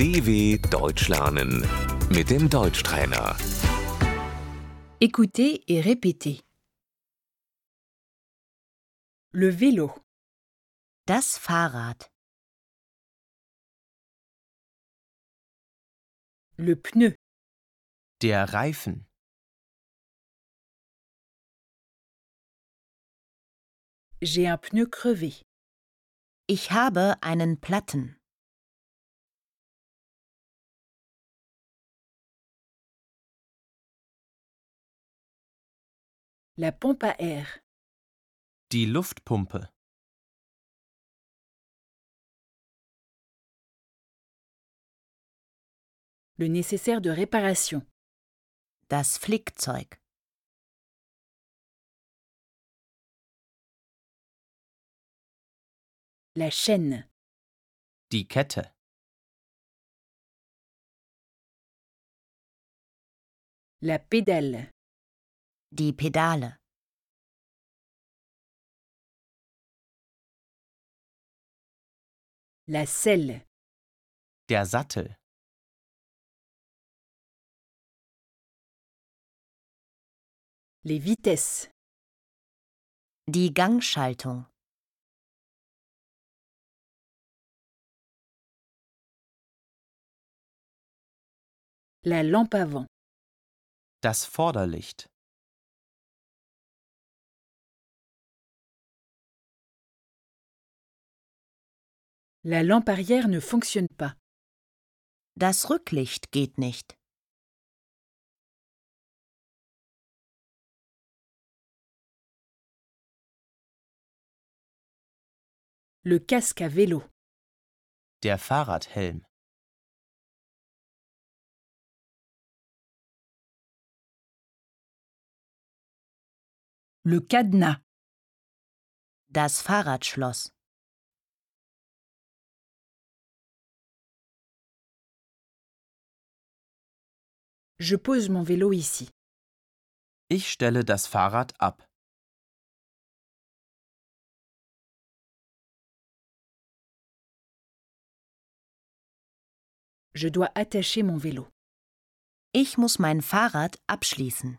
DW Deutsch lernen mit dem Deutschtrainer. Écoutez et répétez. Le vélo, Das Fahrrad, le pneu, Der Reifen. j'ai un pneu crevé. ich habe einen Platten. La pompe à air, Die Luftpumpe. le nécessaire de réparation, Das Flickzeug, la chaîne, Die Kette. la pédale, die Pedale, la selle, Der Sattel. les vitesses, die Gangschaltung, la lampe avant, Das Vorderlicht. La lampe arrière ne fonctionne pas. das Rücklicht geht nicht. Le casque à vélo, Der Fahrradhelm. le cadenas, Das Fahrradschloss, je pose mon vélo ici. Ich stelle das Fahrrad ab. Je dois attacher mon vélo. ich muss mein Fahrrad abschließen.